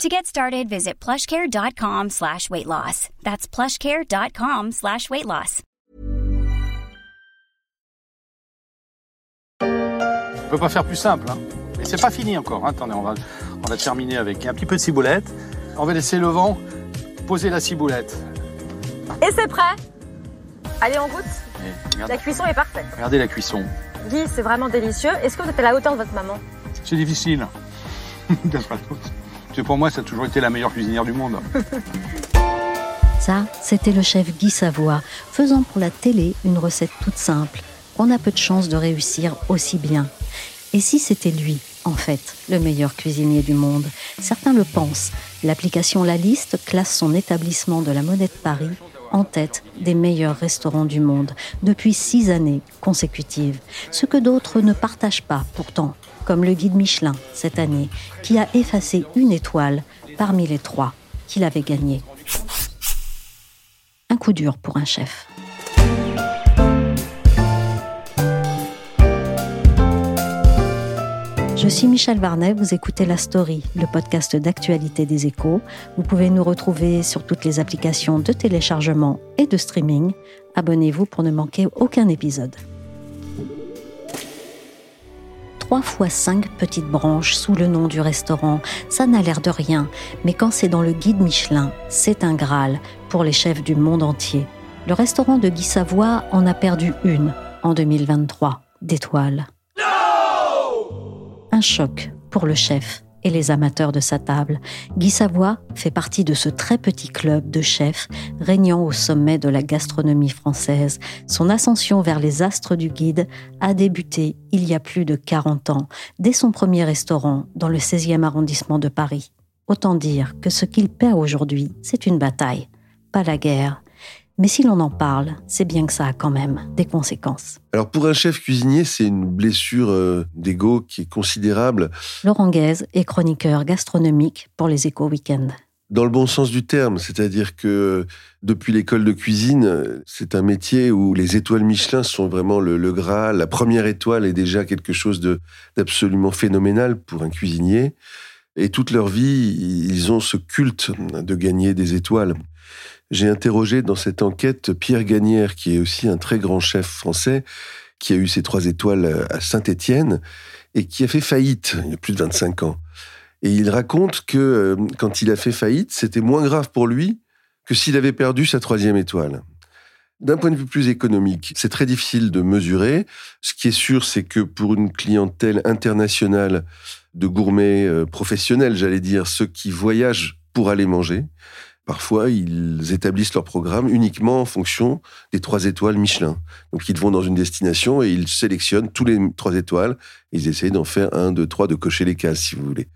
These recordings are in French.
To get started, visit plushcare.com slash weight loss. That's plushcare.com slash weight loss. On peut pas faire plus simple. Hein. Et c'est pas fini encore. hein. Attendez, on va, on va terminer avec un petit peu de ciboulette. On va laisser le vent poser la ciboulette. Et c'est prêt Allez, on goûte La cuisson est parfaite. regardez la cuisson. Guy, c'est vraiment délicieux. Est-ce que vous êtes à la hauteur de votre maman? C'est difficile. Que pour moi, ça a toujours été la meilleure cuisinière du monde. Ça, c'était le chef Guy Savoie, faisant pour la télé une recette toute simple, qu'on a peu de chance de réussir aussi bien. Et si c'était lui, en fait, le meilleur cuisinier du monde? Certains le pensent. L'application La Liste classe son établissement de la Monnaie de Paris en tête des meilleurs restaurants du monde depuis six années consécutives. Ce que d'autres ne partagent pas pourtant, comme le guide Michelin cette année, qui a effacé une étoile parmi les trois qu'il avait gagnées. Un coup dur pour un chef. Je suis Michel Varnet, vous écoutez La Story, le podcast d'actualité des échos. Vous pouvez nous retrouver sur toutes les applications de téléchargement et de streaming. Abonnez-vous pour ne manquer aucun épisode. Trois fois cinq petites branches sous le nom du restaurant, ça n'a l'air de rien, mais quand c'est dans le guide Michelin, c'est un Graal pour les chefs du monde entier. Le restaurant de Guy Savoie en a perdu une en 2023 d'étoiles. Choc pour le chef et les amateurs de sa table. Guy Savoie fait partie de ce très petit club de chefs régnant au sommet de la gastronomie française. Son ascension vers les astres du guide a débuté il y a plus de 40 ans, dès son premier restaurant dans le 16e arrondissement de Paris. Autant dire que ce qu'il perd aujourd'hui, c'est une bataille, pas la guerre. Mais si l'on en parle, c'est bien que ça a quand même des conséquences. Alors pour un chef cuisinier, c'est une blessure euh, d'ego qui est considérable, Laurent Guez est chroniqueur gastronomique pour les Échos Week-end. dans le bon sens du terme, c'est-à-dire que euh, depuis l'école de cuisine, euh, c'est un métier où les étoiles Michelin sont vraiment le, le Graal. La première étoile est déjà quelque chose d'absolument phénoménal pour un cuisinier. Et toute leur vie, ils ont ce culte de gagner des étoiles. J'ai interrogé dans cette enquête Pierre Gagnère, qui est aussi un très grand chef français, qui a eu ses trois étoiles à Saint-Étienne et qui a fait faillite il y a plus de 25 ans. Et il raconte que euh, quand il a fait faillite, c'était moins grave pour lui que s'il avait perdu sa troisième étoile. D'un point de vue plus économique, c'est très difficile de mesurer. Ce qui est sûr, c'est que pour une clientèle internationale de gourmets euh, professionnels, j'allais dire, ceux qui voyagent pour aller manger, parfois ils établissent leur programme uniquement en fonction des trois étoiles Michelin. Donc ils vont dans une destination et ils sélectionnent tous les trois étoiles. Ils essayent d'en faire un, deux, trois, de cocher les cases, si vous voulez.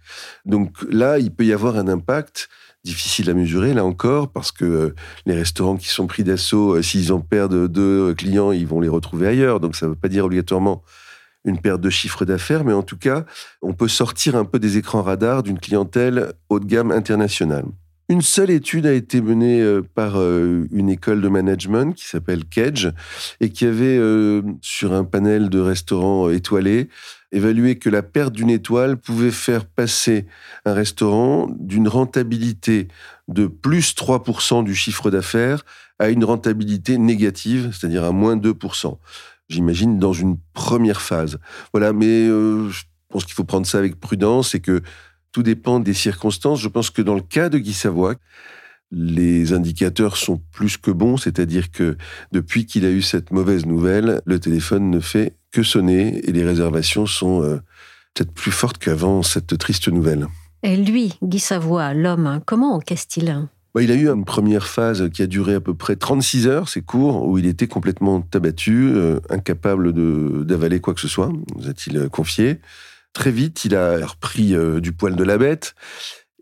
Donc là, il peut y avoir un impact difficile à mesurer, là encore, parce que euh, les restaurants qui sont pris d'assaut, euh, s'ils en perdent deux clients, ils vont les retrouver ailleurs. Donc ça ne veut pas dire obligatoirement une perte de chiffre d'affaires, mais en tout cas, on peut sortir un peu des écrans radars d'une clientèle haut de gamme internationale. Une seule étude a été menée euh, par euh, une école de management qui s'appelle Kedge et qui avait, euh, sur un panel de restaurants étoilés, évalué que la perte d'une étoile pouvait faire passer un restaurant d'une rentabilité de plus 3% du chiffre d'affaires à une rentabilité négative, c'est-à-dire à moins 2%. J'imagine dans une première phase. Voilà, mais je pense qu'il faut prendre ça avec prudence et que tout dépend des circonstances. Je pense que dans le cas de Guy Savoie, les indicateurs sont plus que bons, c'est-à-dire que depuis qu'il a eu cette mauvaise nouvelle, le téléphone ne fait que sonner et les réservations sont euh, peut-être plus fortes qu'avant cette triste nouvelle. Et lui, Guy Savoie, l'homme, comment encaisse-t-il Bah, il a eu une première phase qui a duré à peu près 36 heures, c'est court, où il était complètement abattu, euh, incapable d'avaler quoi que ce soit, nous a-t-il euh, confié. Très vite, il a repris euh, du poil de la bête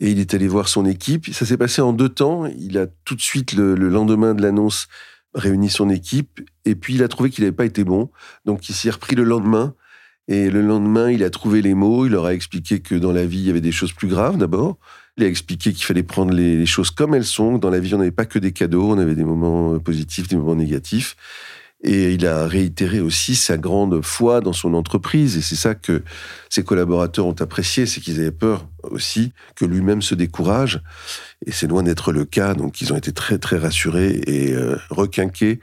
et il est allé voir son équipe. Ça s'est passé en deux temps. Il a tout de suite, le, le lendemain de l'annonce, réuni son équipe, et puis il a trouvé qu'il n'avait pas été bon, donc il s'y est repris le lendemain, et le lendemain, il a trouvé les mots, il leur a expliqué que dans la vie, il y avait des choses plus graves d'abord, il a expliqué qu'il fallait prendre les choses comme elles sont, dans la vie, on n'avait pas que des cadeaux, on avait des moments positifs, des moments négatifs, et il a réitéré aussi sa grande foi dans son entreprise. Et c'est ça que ses collaborateurs ont apprécié, c'est qu'ils avaient peur aussi que lui-même se décourage. Et c'est loin d'être le cas. Donc ils ont été très très rassurés et euh, requinqués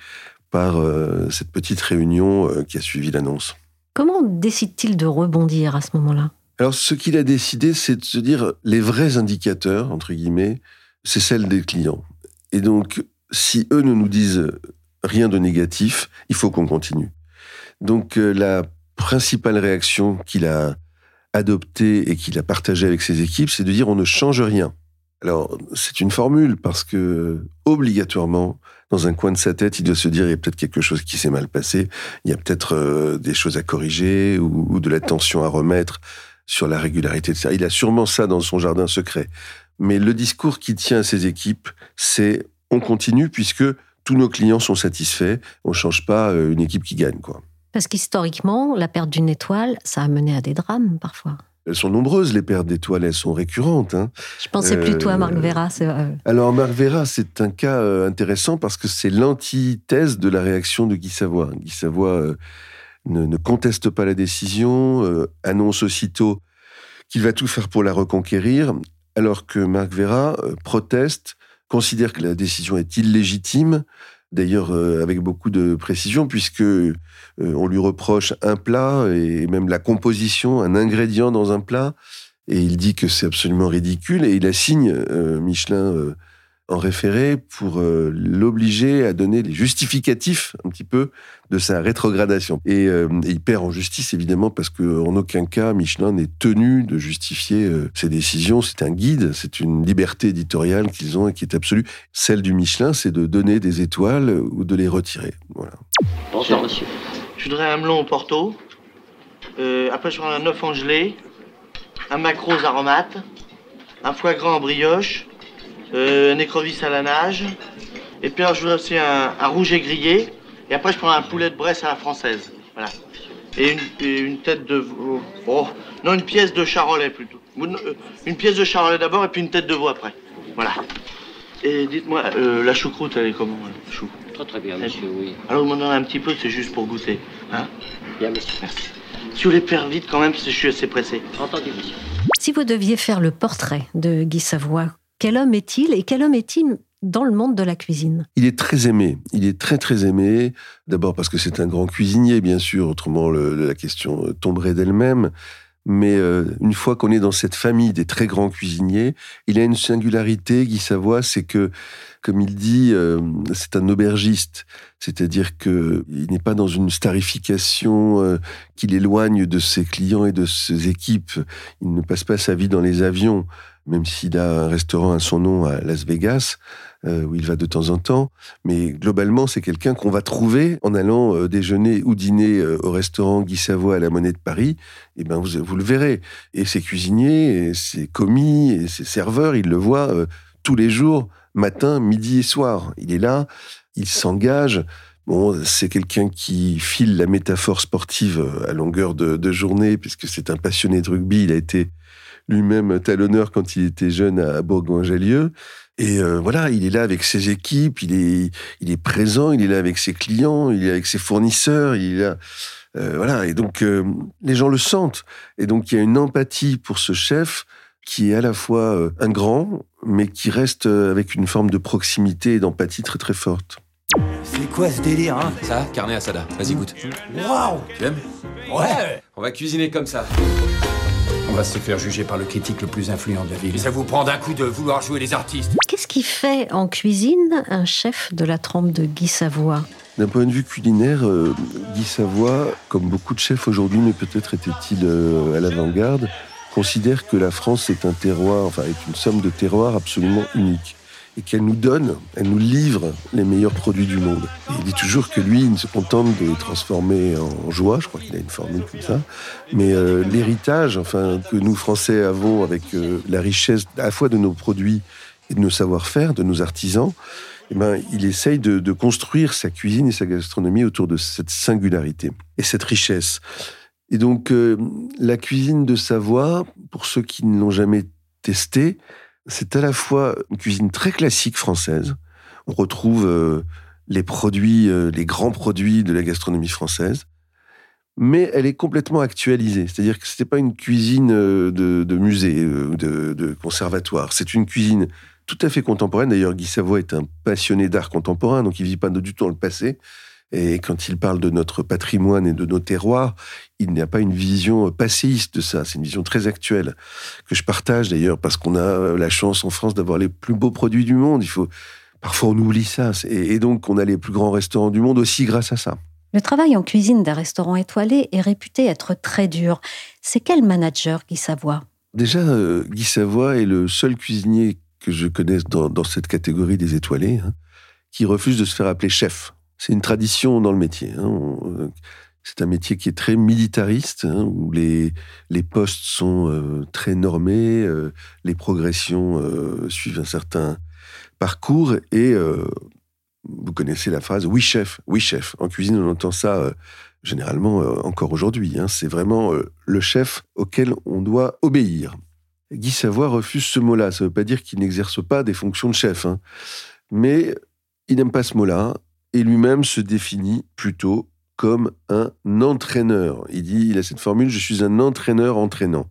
par euh, cette petite réunion euh, qui a suivi l'annonce. Comment décide-t-il de rebondir à ce moment-là? Alors ce qu'il a décidé, c'est de se dire les vrais indicateurs, entre guillemets, c'est celle des clients. Et donc si eux ne nous disent rien de négatif, il faut qu'on continue. Donc euh, la principale réaction qu'il a adoptée et qu'il a partagée avec ses équipes, c'est de dire on ne change rien. Alors c'est une formule parce que obligatoirement, dans un coin de sa tête, il doit se dire il y a peut-être quelque chose qui s'est mal passé, il y a peut-être euh, des choses à corriger ou, de l'attention à remettre sur la régularité de ça. Il a sûrement ça dans son jardin secret. Mais le discours qu'il tient à ses équipes, c'est on continue puisque tous nos clients sont satisfaits. On change pas euh, une équipe qui gagne, quoi. Parce qu'historiquement, la perte d'une étoile, ça a mené à des drames parfois. Elles sont nombreuses, les pertes d'étoiles, elles sont récurrentes. Hein. Je pensais plutôt à Marc Vera. Alors, Marc Vera, c'est un cas euh, intéressant parce que c'est l'antithèse de la réaction de Guy Savoie. Guy euh, ne, conteste pas la décision, annonce aussitôt qu'il va tout faire pour la reconquérir, alors que Marc Vera proteste considère que la décision est illégitime, d'ailleurs euh, avec beaucoup de précision, puisque euh, on lui reproche un plat et même la composition, un ingrédient dans un plat, et il dit que c'est absolument ridicule, et il assigne euh, Michelin en référé pour euh, l'obliger à donner les justificatifs un petit peu de sa rétrogradation. Et, euh, il perd en justice évidemment parce qu'en aucun cas Michelin n'est tenu de justifier euh, ses décisions. C'est un guide, c'est une liberté éditoriale qu'ils ont et qui est absolue. Celle du Michelin, c'est de donner des étoiles ou de les retirer. Voilà. Monsieur. Je voudrais un melon au Porto. après je voudrais un œuf en gelée, un macros aromate, un foie gras en brioche euh, un écrevisse à la nage. Et puis alors, je voudrais aussi un, un, rouge et grillé. Et après, je prends un poulet de Bresse à la française. Voilà. Et une, une tête de... Oh, non, une pièce de charolais plutôt. Euh, une pièce de charolais d'abord et puis une tête de veau après. Voilà. Et dites-moi, euh, la choucroute, elle est comment, la chou Très très bien, monsieur, oui. Alors, vous m'en donnez un petit peu, c'est juste pour goûter. Hein? Bien, monsieur. Merci. Si vous les faire vite quand même, parce que je suis assez pressé. Entendu, monsieur. Si vous deviez faire le portrait de Guy Savoie, quel homme est-il et quel homme est-il dans le monde de la cuisine? Il est très aimé. Il est très très aimé. D'abord parce que c'est un grand cuisinier, bien sûr. Autrement, la question euh, tomberait d'elle-même. Mais euh, une fois qu'on est dans cette famille des très grands cuisiniers, il a une singularité, Guy Savoie, c'est que, comme il dit, euh, c'est un aubergiste. C'est-à-dire qu'il n'est pas dans une starification qui l'éloigne de ses clients et de ses équipes. Il ne passe pas sa vie dans les avions même s'il a un restaurant à son nom à Las Vegas, euh, où il va de temps en temps. Mais globalement, c'est quelqu'un qu'on va trouver en allant euh, déjeuner ou dîner euh, au restaurant Guy Savoie à la Monnaie de Paris. Et eh ben, vous, le verrez. Et ses cuisiniers, et ses commis, et ses serveurs, ils le voient tous les jours, matin, midi et soir. Il est là, il s'engage. Bon, c'est quelqu'un qui file la métaphore sportive à longueur de, de journée, puisque c'est un passionné de rugby. Il a été lui-même talonneur quand il était jeune à Bourgoin-Jallieu. Et euh, voilà, il est là avec ses équipes, il est, il est présent, il est là avec ses clients, il est avec ses fournisseurs, il est là. Euh, voilà, et donc euh, les gens le sentent. Et donc il y a une empathie pour ce chef qui est à la fois un grand, mais qui reste avec une forme de proximité et d'empathie très très forte. C'est quoi ce délire, hein? Ça, carnet asada. Vas-y, goûte. Waouh Tu aimes? Ouais On va cuisiner comme ça. On va se faire juger par le critique le plus influent de la ville. ça vous prend d'un coup de vouloir jouer les artistes. Qu'est-ce qui fait en cuisine un chef de la trempe de Guy Savoie? D'un point de vue culinaire, euh, Guy Savoie, comme beaucoup de chefs aujourd'hui, mais peut-être était-il euh, à l'avant-garde, considère que la France est un terroir, enfin est une somme de terroirs absolument unique et qu'elle nous donne, elle nous livre les meilleurs produits du monde. Et il dit toujours que lui, il se contente de les transformer en joie, je crois qu'il a une formule comme ça, mais euh, l'héritage enfin, que nous, Français, avons avec euh, la richesse à la fois de nos produits et de nos savoir-faire, de nos artisans, eh ben, il essaye de, de, construire sa cuisine et sa gastronomie autour de cette singularité et cette richesse. Et donc, euh, la cuisine de Savoie, pour ceux qui ne l'ont jamais testée, c'est à la fois une cuisine très classique française. On retrouve euh, les produits, euh, les grands produits de la gastronomie française, mais elle est complètement actualisée. C'est-à-dire que ce n'était pas une cuisine de, de musée, de, de conservatoire. C'est une cuisine tout à fait contemporaine. D'ailleurs, Guy Savoie est un passionné d'art contemporain, donc il ne vit pas du tout dans le passé. Et quand il parle de notre patrimoine et de nos terroirs, il n'y a pas une vision passéiste de ça. C'est une vision très actuelle que je partage d'ailleurs parce qu'on a la chance en France d'avoir les plus beaux produits du monde. Il faut parfois on oublie ça et donc on a les plus grands restaurants du monde aussi grâce à ça. Le travail en cuisine d'un restaurant étoilé est réputé être très dur. C'est quel manager Guy Savoie? Déjà, euh, Guy Savoie est le seul cuisinier que je connaisse dans, cette catégorie des étoilés hein, qui refuse de se faire appeler chef. C'est une tradition dans le métier. Hein. Euh, c'est un métier qui est très militariste, hein, où les, les postes sont euh, très normés, euh, les progressions suivent un certain parcours, et vous connaissez la phrase oui chef, oui chef. En cuisine, on entend ça généralement encore aujourd'hui. Hein. C'est vraiment le chef auquel on doit obéir. Guy Savoie refuse ce mot-là. Ça ne veut pas dire qu'il n'exerce pas des fonctions de chef, mais il n'aime pas ce mot-là et lui-même se définit plutôt comme un entraîneur. Il dit, il a cette formule, je suis un entraîneur entraînant.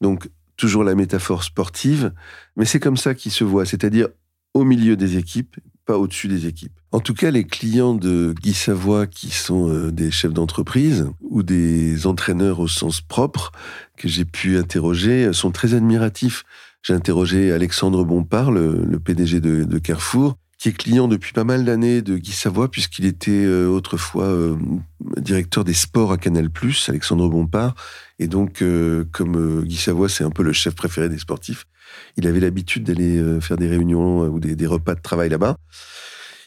Donc, toujours la métaphore sportive, mais c'est comme ça qu'il se voit, c'est-à-dire au milieu des équipes, pas au-dessus des équipes. En tout cas, les clients de Guy Savoie, qui sont euh, des chefs d'entreprise ou des entraîneurs au sens propre, que j'ai pu interroger, sont très admiratifs. J'ai interrogé Alexandre Bompard, le, PDG de Carrefour, qui est client depuis pas mal d'années de Guy Savoie, puisqu'il était euh, autrefois euh, directeur des sports à Canal+, Alexandre Bompard. Et donc, euh, comme Guy Savoie, c'est un peu le chef préféré des sportifs, il avait l'habitude d'aller faire des réunions ou des, des, repas de travail là-bas.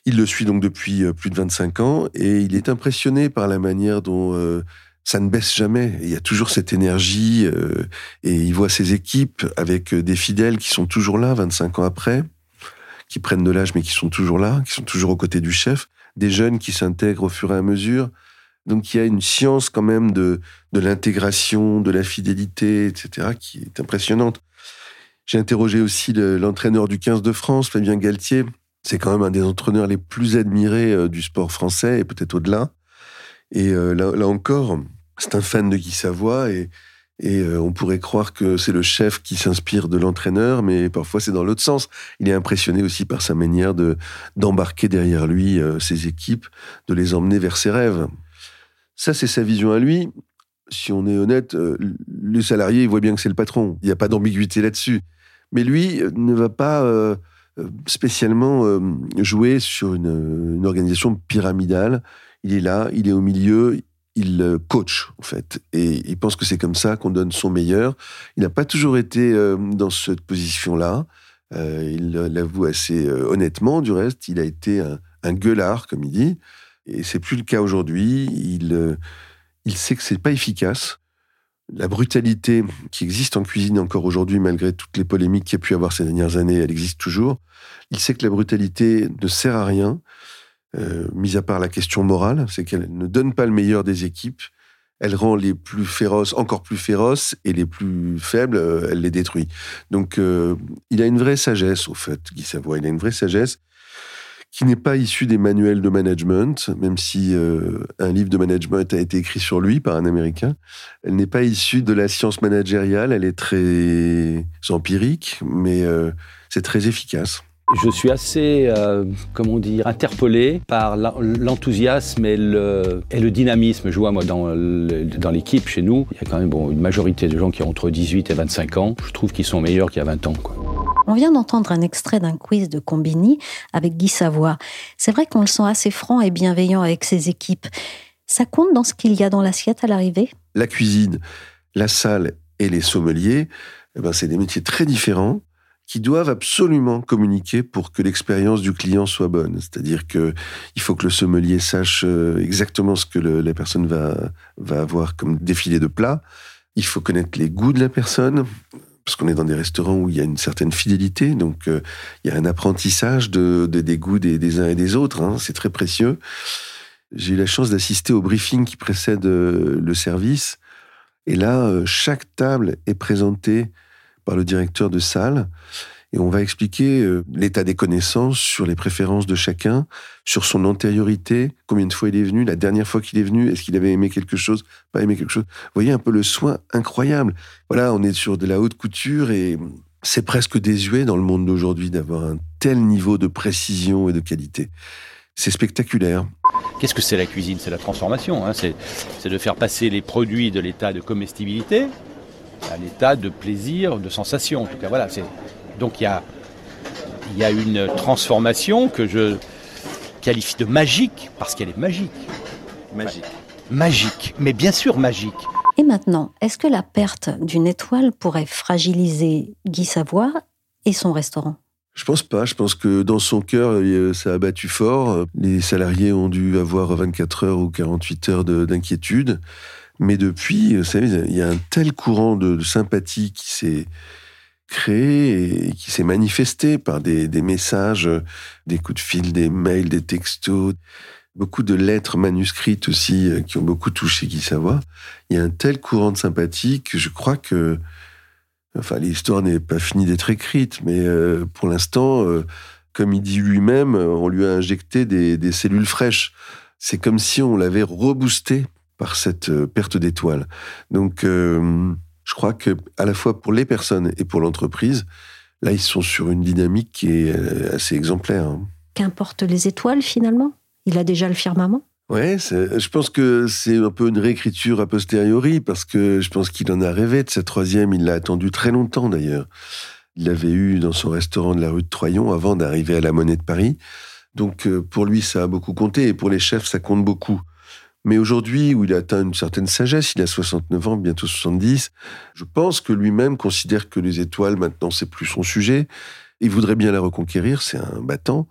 Il le suit donc depuis plus de 25 ans et il est impressionné par la manière dont ça ne baisse jamais. Il y a toujours cette énergie et il voit ses équipes avec des fidèles qui sont toujours là 25 ans après qui prennent de l'âge mais qui sont toujours là, qui sont toujours aux côtés du chef, des jeunes qui s'intègrent au fur et à mesure. Donc il y a une science quand même de, de l'intégration, de la fidélité, etc., qui est impressionnante. J'ai interrogé aussi l'entraîneur du 15 de France, Fabien Galtier. C'est quand même un des entraîneurs les plus admirés euh, du sport français et peut-être au-delà. Et euh, là, là encore, c'est un fan de Guy Savoie et, et euh, on pourrait croire que c'est le chef qui s'inspire de l'entraîneur, mais parfois c'est dans l'autre sens. Il est impressionné aussi par sa manière de d'embarquer derrière lui euh, ses équipes, de les emmener vers ses rêves. Ça, c'est sa vision à lui. Si on est honnête, euh, le salarié, il voit bien que c'est le patron. Il n'y a pas d'ambiguïté là-dessus. Mais lui ne va pas spécialement jouer sur une organisation pyramidale. Il est là, il est au milieu, il euh, coach en fait et il pense que c'est comme ça qu'on donne son meilleur. Il n'a pas toujours été euh, dans cette position-là. Euh, il l'avoue assez honnêtement. Du reste, il a été un, gueulard, comme il dit, et c'est plus le cas aujourd'hui. Il il sait que c'est pas efficace. La brutalité qui existe en cuisine encore aujourd'hui, malgré toutes les polémiques qu'il y a pu avoir ces dernières années, elle existe toujours. Il sait que la brutalité ne sert à rien euh, mis à part la question morale, c'est qu'elle ne donne pas le meilleur des équipes, elle rend les plus féroces encore plus féroces et les plus faibles, euh, elle les détruit. Donc euh, il a une vraie sagesse, au fait, Guy Savoie, il a une vraie sagesse qui n'est pas issue des manuels de management, même si un livre de management a été écrit sur lui par un Américain. Elle n'est pas issue de la science managériale, elle est très empirique, mais c'est très efficace. Je suis assez, euh, comment dire, interpellé par l'enthousiasme et le, et le, dynamisme. Je vois, moi, dans l'équipe chez nous, il y a quand même bon, une majorité de gens qui ont entre 18 et 25 ans. Je trouve qu'ils sont meilleurs qu'il y a 20 ans. Quoi. On vient d'entendre un extrait d'un quiz de Combini avec Guy Savoie. C'est vrai qu'on le sent assez franc et bienveillant avec ses équipes. Ça compte dans ce qu'il y a dans l'assiette à l'arrivée? La cuisine, la salle et les sommeliers, eh ben, c'est des métiers très différents qui doivent absolument communiquer pour que l'expérience du client soit bonne. C'est-à-dire que il faut que le sommelier sache euh, exactement ce que la personne va, va avoir comme défilé de plats. Il faut connaître les goûts de la personne. parce qu'on est dans des restaurants où il y a une certaine fidélité, donc euh, il y a un apprentissage de, de des goûts des, uns et des autres. Hein, c'est très précieux. J'ai eu la chance d'assister au briefing qui précède euh, le service, et là, chaque table est présentée par le directeur de salle. Et on va expliquer euh, l'état des connaissances sur les préférences de chacun, sur son antériorité, combien de fois il est venu, la dernière fois qu'il est venu, est-ce qu'il avait aimé quelque chose, pas aimé quelque chose. Vous voyez un peu le soin incroyable. Voilà, on est sur de la haute couture et c'est presque désuet dans le monde d'aujourd'hui d'avoir un tel niveau de précision et de qualité. C'est spectaculaire. Qu'est-ce que c'est la cuisine? C'est la transformation. Hein. C'est de faire passer les produits de l'état de comestibilité à l'état de plaisir, de sensation. En tout cas, voilà. Donc il y a, y a une transformation que je qualifie de magique parce qu'elle est magique. Magique. Magique, mais bien sûr magique. Et maintenant, est-ce que la perte d'une étoile pourrait fragiliser Guy Savoie et son restaurant? Je pense pas. Je pense que dans son cœur, ça a battu fort. Les salariés ont dû avoir 24 heures ou 48 heures d'inquiétude. Mais depuis, vous savez, il y a un tel courant de, sympathie qui s'est créé et qui s'est manifesté par des, messages, des coups de fil, des mails, des textos, beaucoup de lettres manuscrites aussi euh, qui ont beaucoup touché Guy Savoie. Il y a un tel courant de sympathie que je crois que Enfin, l'histoire n'est pas finie d'être écrite, mais euh, pour l'instant, euh, comme il dit lui-même, on lui a injecté des, cellules fraîches. C'est comme si on l'avait reboosté par cette euh, perte d'étoiles. Donc, je crois que à la fois pour les personnes et pour l'entreprise, là, ils sont sur une dynamique qui est assez exemplaire. Hein. Qu'importe les étoiles finalement? Il a déjà le firmament? Ouais, je pense que c'est un peu une réécriture a posteriori, parce que je pense qu'il en a rêvé de cette troisième. Il l'a attendu très longtemps d'ailleurs. Il l'avait eu dans son restaurant de la rue de Troyon avant d'arriver à la Monnaie de Paris. Donc euh, pour lui, ça a beaucoup compté, et pour les chefs, ça compte beaucoup. Mais aujourd'hui, où il a atteint une certaine sagesse, il a 69 ans, bientôt 70, je pense que lui-même considère que les étoiles, maintenant, c'est plus son sujet. Il voudrait bien la reconquérir, c'est un battant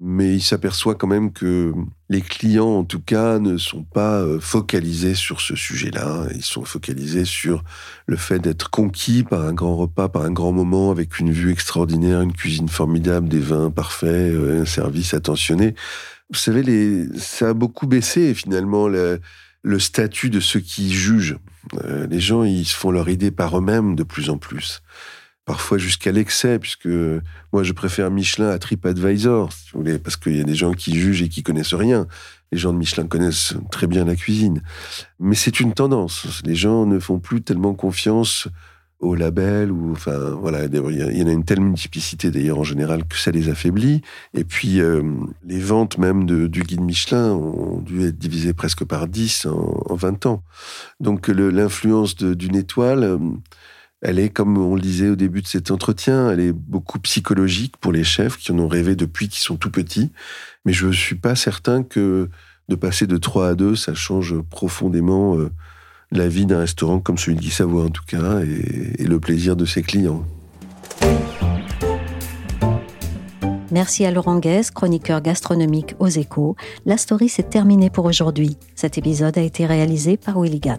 mais il s'aperçoit quand même que les clients, en tout cas, ne sont pas euh, focalisés sur ce sujet-là. Ils sont focalisés sur le fait d'être conquis par un grand repas, par un grand moment, avec une vue extraordinaire, une cuisine formidable, des vins parfaits, euh, un service attentionné. Vous savez, ça a beaucoup baissé finalement le, le statut de ceux qui jugent. Euh, les gens, ils se font leur idée par eux-mêmes de plus en plus parfois jusqu'à l'excès, puisque moi je préfère Michelin à TripAdvisor, si vous voulez, parce qu'il y a des gens qui jugent et qui connaissent rien. Les gens de Michelin connaissent très bien la cuisine. Mais c'est une tendance. Les gens ne font plus tellement confiance au label ou enfin voilà il y en a une telle multiplicité d'ailleurs en général que ça les affaiblit et puis euh, les ventes même de, du guide Michelin ont dû être divisées presque par 10 en, en 20 ans donc l'influence d'une étoile elle est, comme on le disait au début de cet entretien, elle est beaucoup psychologique pour les chefs qui en ont rêvé depuis qu'ils sont tout petits. Mais je suis pas certain que de passer de 3 à 2, ça change profondément euh, la vie d'un restaurant comme celui de Guy Savoie, en tout cas, et, le plaisir de ses clients. Merci à Laurent Guès, chroniqueur gastronomique aux échos. La story s'est terminée pour aujourd'hui. Cet épisode a été réalisé par Willigan.